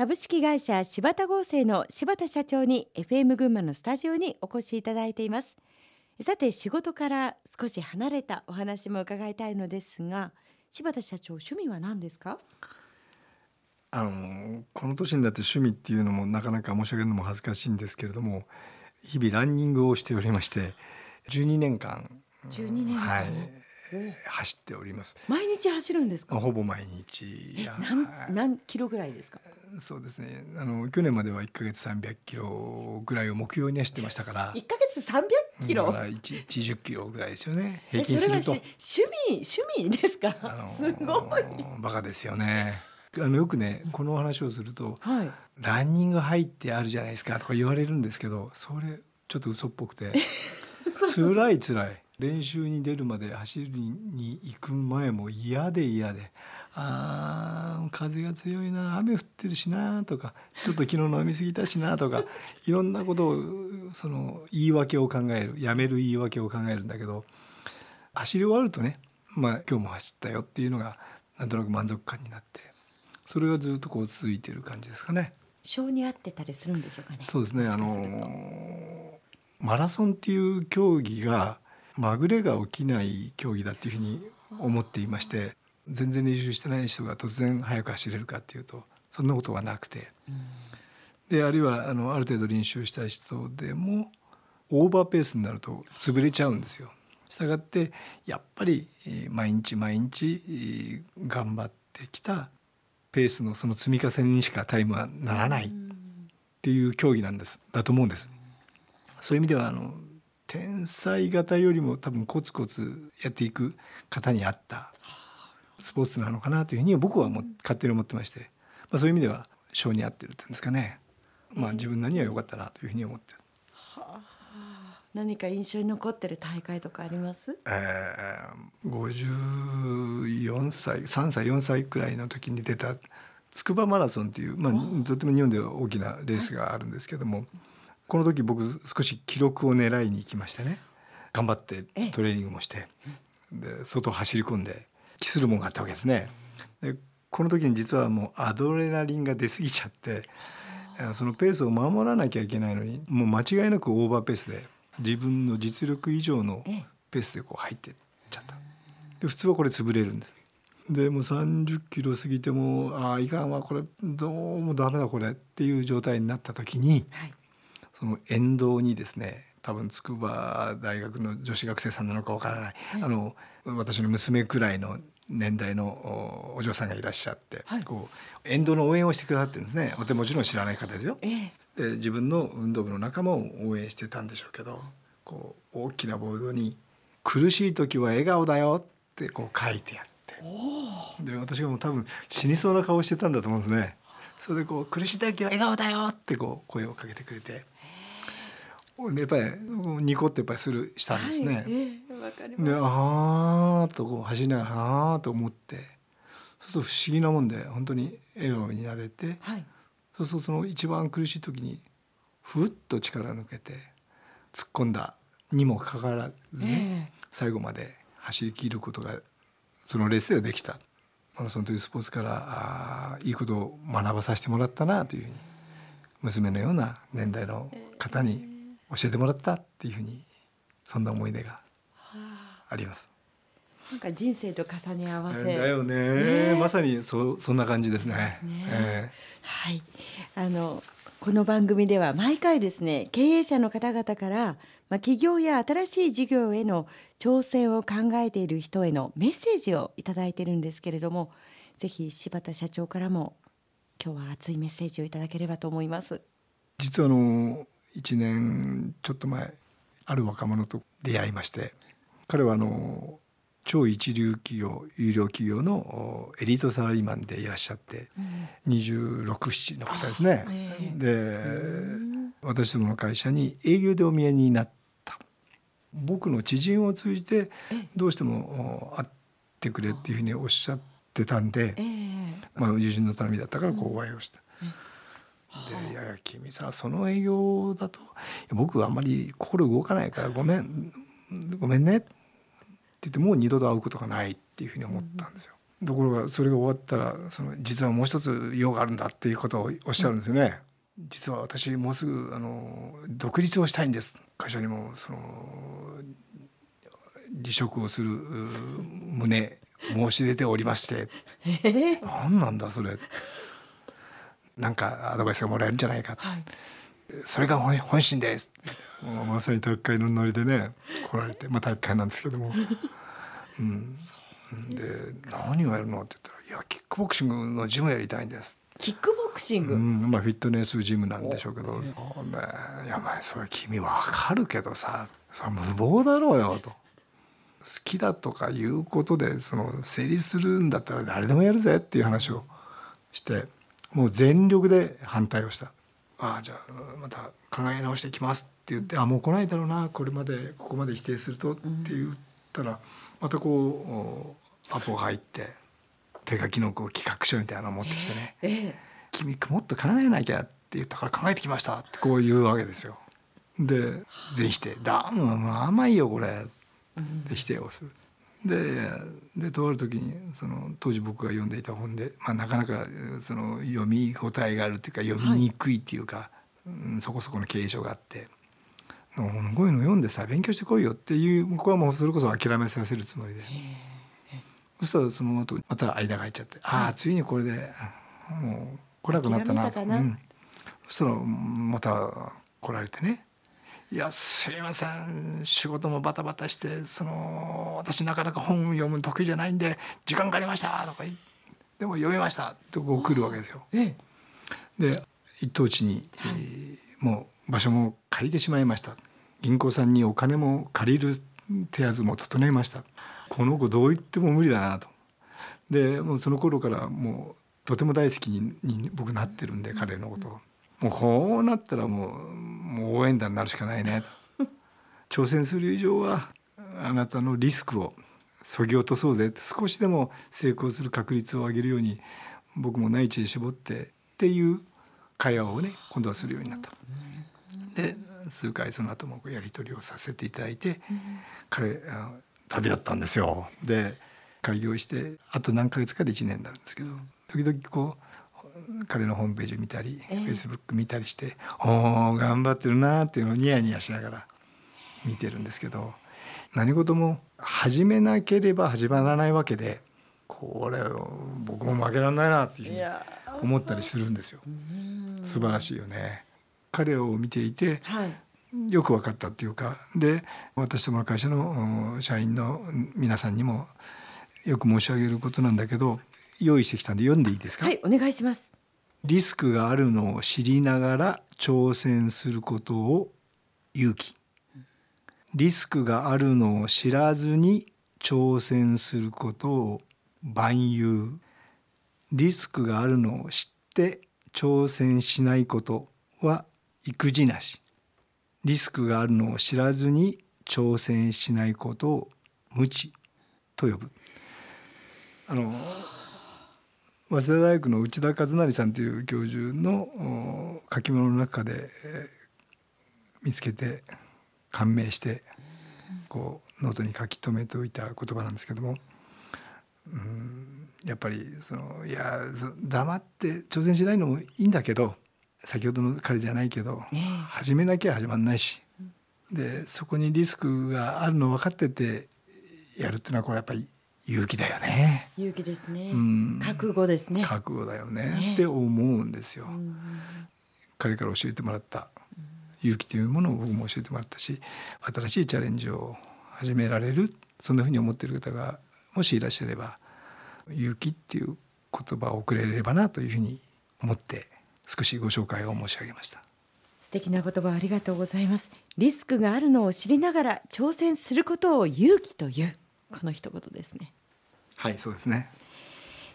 株式会社柴田合成の柴田社長に FM 群馬のスタジオにお越しいただいています。さて仕事から少し離れたお話も伺いたいのですが柴田社長趣味は何ですか？あのこの年になって趣味っていうのもなかなか申し上げるのも恥ずかしいんですけれども日々ランニングをしておりまして12年間12年間。はい走っております。毎日走るんですか？ほぼ毎日。何はい。何キロぐらいですか？そうですね。あの去年までは1ヶ月300キロぐらいを目標に走ってましたから。一ヶ月300キロ？だから1 10キロぐらいですよね。え平均すると。趣味趣味ですか、すごい。バカですよね。あのよくねこのお話をするとはい。ランニング入ってあるじゃないですかとか言われるんですけどそれちょっと嘘っぽくて 辛い辛い。練習に出るまで走りに行く前も嫌で嫌であー風が強いな雨降ってるしなとかちょっと昨日飲み過ぎたしなとか いろんなことをその言い訳を考えるやめる言い訳を考えるんだけど走り終わるとねまあ今日も走ったよっていうのがなんとなく満足感になってそれがずっとこう続いてる感じですかね。性に合ってたりするんでしょうかねそうですね。あのマラソンっていう競技がまぐれが起きない競技だっていうふうに思っていまして、全然練習してない人が突然速く走れるかっていうとそんなことはなくて、であるいはあのある程度練習した人でもオーバーペースになると潰れちゃうんですよ。したがってやっぱりえー毎日毎日えー頑張ってきたペースのその積み重ねにしかタイムはならないっていう競技なんですだと思うんです。そういう意味ではあの天才型よりも多分コツコツやっていく方に合ったスポーツなのかなというふうに僕はもう勝手に思ってまして、まあ、そういう意味では性に合ってるっていうんですかね、まあ、自分なりには良かったなというふうに思って。る。何か印象に残ってる大会とかあります？えー、54歳3歳4歳くらいの時に出た筑波マラソンっていう、まあ、とても日本では大きなレースがあるんですけどもこの時僕少し記録を狙いに行きましてね。頑張ってトレーニングもしてで外走り込んで期するもんがあったわけですね。でこの時に実はもうアドレナリンが出過ぎちゃってえーそのペースを守らなきゃいけないのにもう間違いなくオーバーペースで自分の実力以上のええ。ペースでこう入ってっちゃった。で普通はこれ潰れるんです。でもう30キロ過ぎてもああいかんわこれどうもダメだこれっていう状態になった時にはい。その沿道にですね多分筑波大学の女子学生さんなのかわからない、あの私の娘くらいの年代のおお嬢さんがいらっしゃって、はい。こう沿道の応援をしてくださってるんですね。でもちろん知らない方ですよ。ええ。で自分の運動部の仲間を応援してたんでしょうけどこう大きなボードに「苦しい時は笑顔だよ」ってこう書いてあって。で私がもう多分死にそうな顔してたんだと思うんですね。それでこう「苦しい時は笑顔だよ」ってこう声をかけてくれて。でやっぱりニコってやっぱりするしたんですね。はいええわかります。であーっとこう走りながらあーっと思って。そうすると不思議なもんで本当に笑顔になれて。はい。そうするとその一番苦しい時にふっと力抜けて突っ込んだにもかかわらずね、え最後まで走り切ることがそのレースではできた。マラソンというスポーツからあーいいことを学ばさせてもらったなというふうに娘のような年代の方に教えてもらったっていうふうにそんな思い出があ。ります。なんか人生と重ね合わせ。だよね。ね。まさにそそんな感じですね。すね。えはい、あのこの番組では毎回ですね経営者の方々から、まあ、企業や新しい事業への挑戦を考えている人へのメッセージをいただいてるんですけれどもぜひ柴田社長からも今日は熱いメッセージをいただければと思います。実はあの1年ちょっと前ある若者と出会いまして彼はあの超一流企業有料企業のおエリートサラリーマンでいらっしゃって267の方ですね。えで私どもの会社に営業でお見えになった。僕の知人を通じてどうしてもお会ってくれっていうふうにおっしゃってたんでえ、え。まあ、友人の頼みだったからこうお会いをした。で「い。やいや君さその営業だと僕はあんまり心動かないからごめんごめんね」って言ってもう二度と会うことがないっていうふうに思ったんですよ。ところがそれが終わったらその実はもう一つ用があるんだっていうことをおっしゃるんですよね。実は私もうすぐあの独立をしたいんです。会社にもその離職をする旨申し出ておりまして。何なんだそれなんかアドバイスがもらえるんじゃないか、はい、それが本心です。もうまさに体育会のノリでね来られてまあ体育会なんですけども。うん。で何をやるのって言ったら「いやキックボクシングのジムやりたいんです」キックボクシング、うん、まあフィットネスジムなんでしょうけど「ね、いやまあそれ君わかるけどさそれ無謀だろうよ」と。好きだとかいうことでその成立するんだったら誰でもやるぜっていう話をしてもう全力で反対をした。ああじゃあまた考え直していきますって言ってあもう来ないだろうなこれまでここまで否定するとって言ったら、またこうアポが入って手書きのこう企画書みたいなのを持ってきてね「えー、君もっと考えなきゃ」って言ったから考えてきましたってこう言うわけですよ。で全否定「だもう甘いよこれ」で否定をする。ででとある時にその当時僕が読んでいた本で、まあ、なかなかその読み応えがあるっていうか読みにくいっていうか、はい、うん、そこそこの経営書があって「こういうの読んでさ勉強してこいよ」っていう僕はもうそれこそ諦めさせるつもりで。そしたらその後また間が入っちゃって「ああつい。にこれでもう来なくなったな」うん、そしたらまた来られてね「いやすいません仕事もバタバタしてその私なかなか本読む得意じゃないんで時間かかりました」とか言って「でも読みました」ってこう来るわけですよ。で一等地に、えー、もう場所も借りてしまいました銀行さんにお金も借りる手はずも整えましたこの子どう言っても無理だなと。でもうその頃からもうとても大好きにに僕なってるんで彼のことを。もうこうなったらもうもう応援団になるしかないねと。挑戦する以上はあなたのリスクをそぎ落とそうぜ少しでも成功する確率を上げるように僕も内地へ絞ってっていう会話をね今度はするようになった。で数回その後もやり取りをさせていただいて、彼旅だったんですよ。で開業してあと何ヶ月かで1年になるんですけど時々こう彼のホームページを見たり、フェイスブック見たりして「おお頑張ってるな」っていうのをニヤニヤしながら見てるんですけど何事も始めなければ始まらないわけでこれ僕も負けられないなっていうふうに思ったりするんですよ。素晴らしいよね。彼を見ていて、はい、よく分かったっていうかで私どもの会社の社員の皆さんにもよく申し上げることなんだけど用意してきたんで読んでいいですか？はいお願いしますリスクがあるのを知りながら挑戦することを勇気。リスクがあるのを知らずに挑戦することを万有。リスクがあるのを知って挑戦しないことは育児なし。リスクがあるのを知らずに挑戦しないことを無知と呼ぶ。あの早稲田大学の内田和成さんという教授の書き物の中で、えー、見つけて感銘してこうノートに書き留めておいた言葉なんですけども、うん、やっぱりそのいや黙って挑戦しないのもいいんだけど先ほどの彼じゃないけど、ね、始めなきゃ始まんないし、でそこにリスクがあるの分かっててやるっていうのはこれやっぱり勇気だよね。勇気ですね。うん、覚悟ですね。覚悟だよね、ね、って思うんですよ。彼から教えてもらった。勇気というものを僕も教えてもらったし、新しいチャレンジを始められるそんなふうに思っている方がもしいらっしゃれば勇気っていう言葉を送れればなというふうに思って少しご紹介を申し上げました。素敵な言葉ありがとうございます。リスクがあるのを知りながら挑戦することを勇気というこの一言ですね。はいそうですね、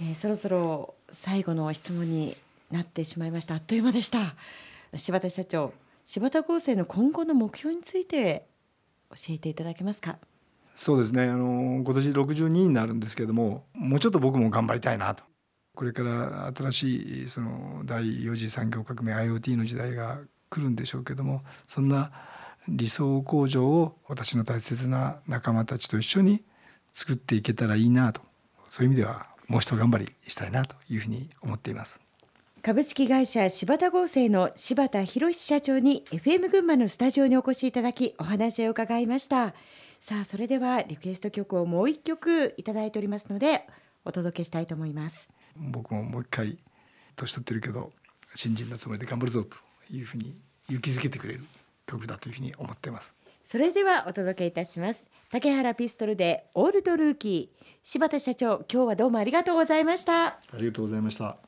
えー、そろそろ最後の質問になってしまいました。あっという間でした。柴田社長柴田高生の今後の目標について教えていただけますか？そうですね。あの今年62になるんですけれどももうちょっと僕も頑張りたいなと。これから新しいその第4次産業革命 IoT の時代が来るんでしょうけどもそんな理想工場を私の大切な仲間たちと一緒に作っていけたらいいなと。そういう意味ではもう一頑張りしたいなというふうに思っています。株式会社柴田合成の柴田博社長に FM 群馬のスタジオにお越しいただきお話を伺いました。さあそれではリクエスト曲をもう一曲いただいておりますのでお届けしたいと思います。僕ももう一回年取ってるけど新人のつもりで頑張るぞというふうに勇気づけてくれる曲だというふうに思ってますそれではお届けいたします。竹原ピストルでオールドルーキー柴田社長今日はどうもありがとうございました。ありがとうございました。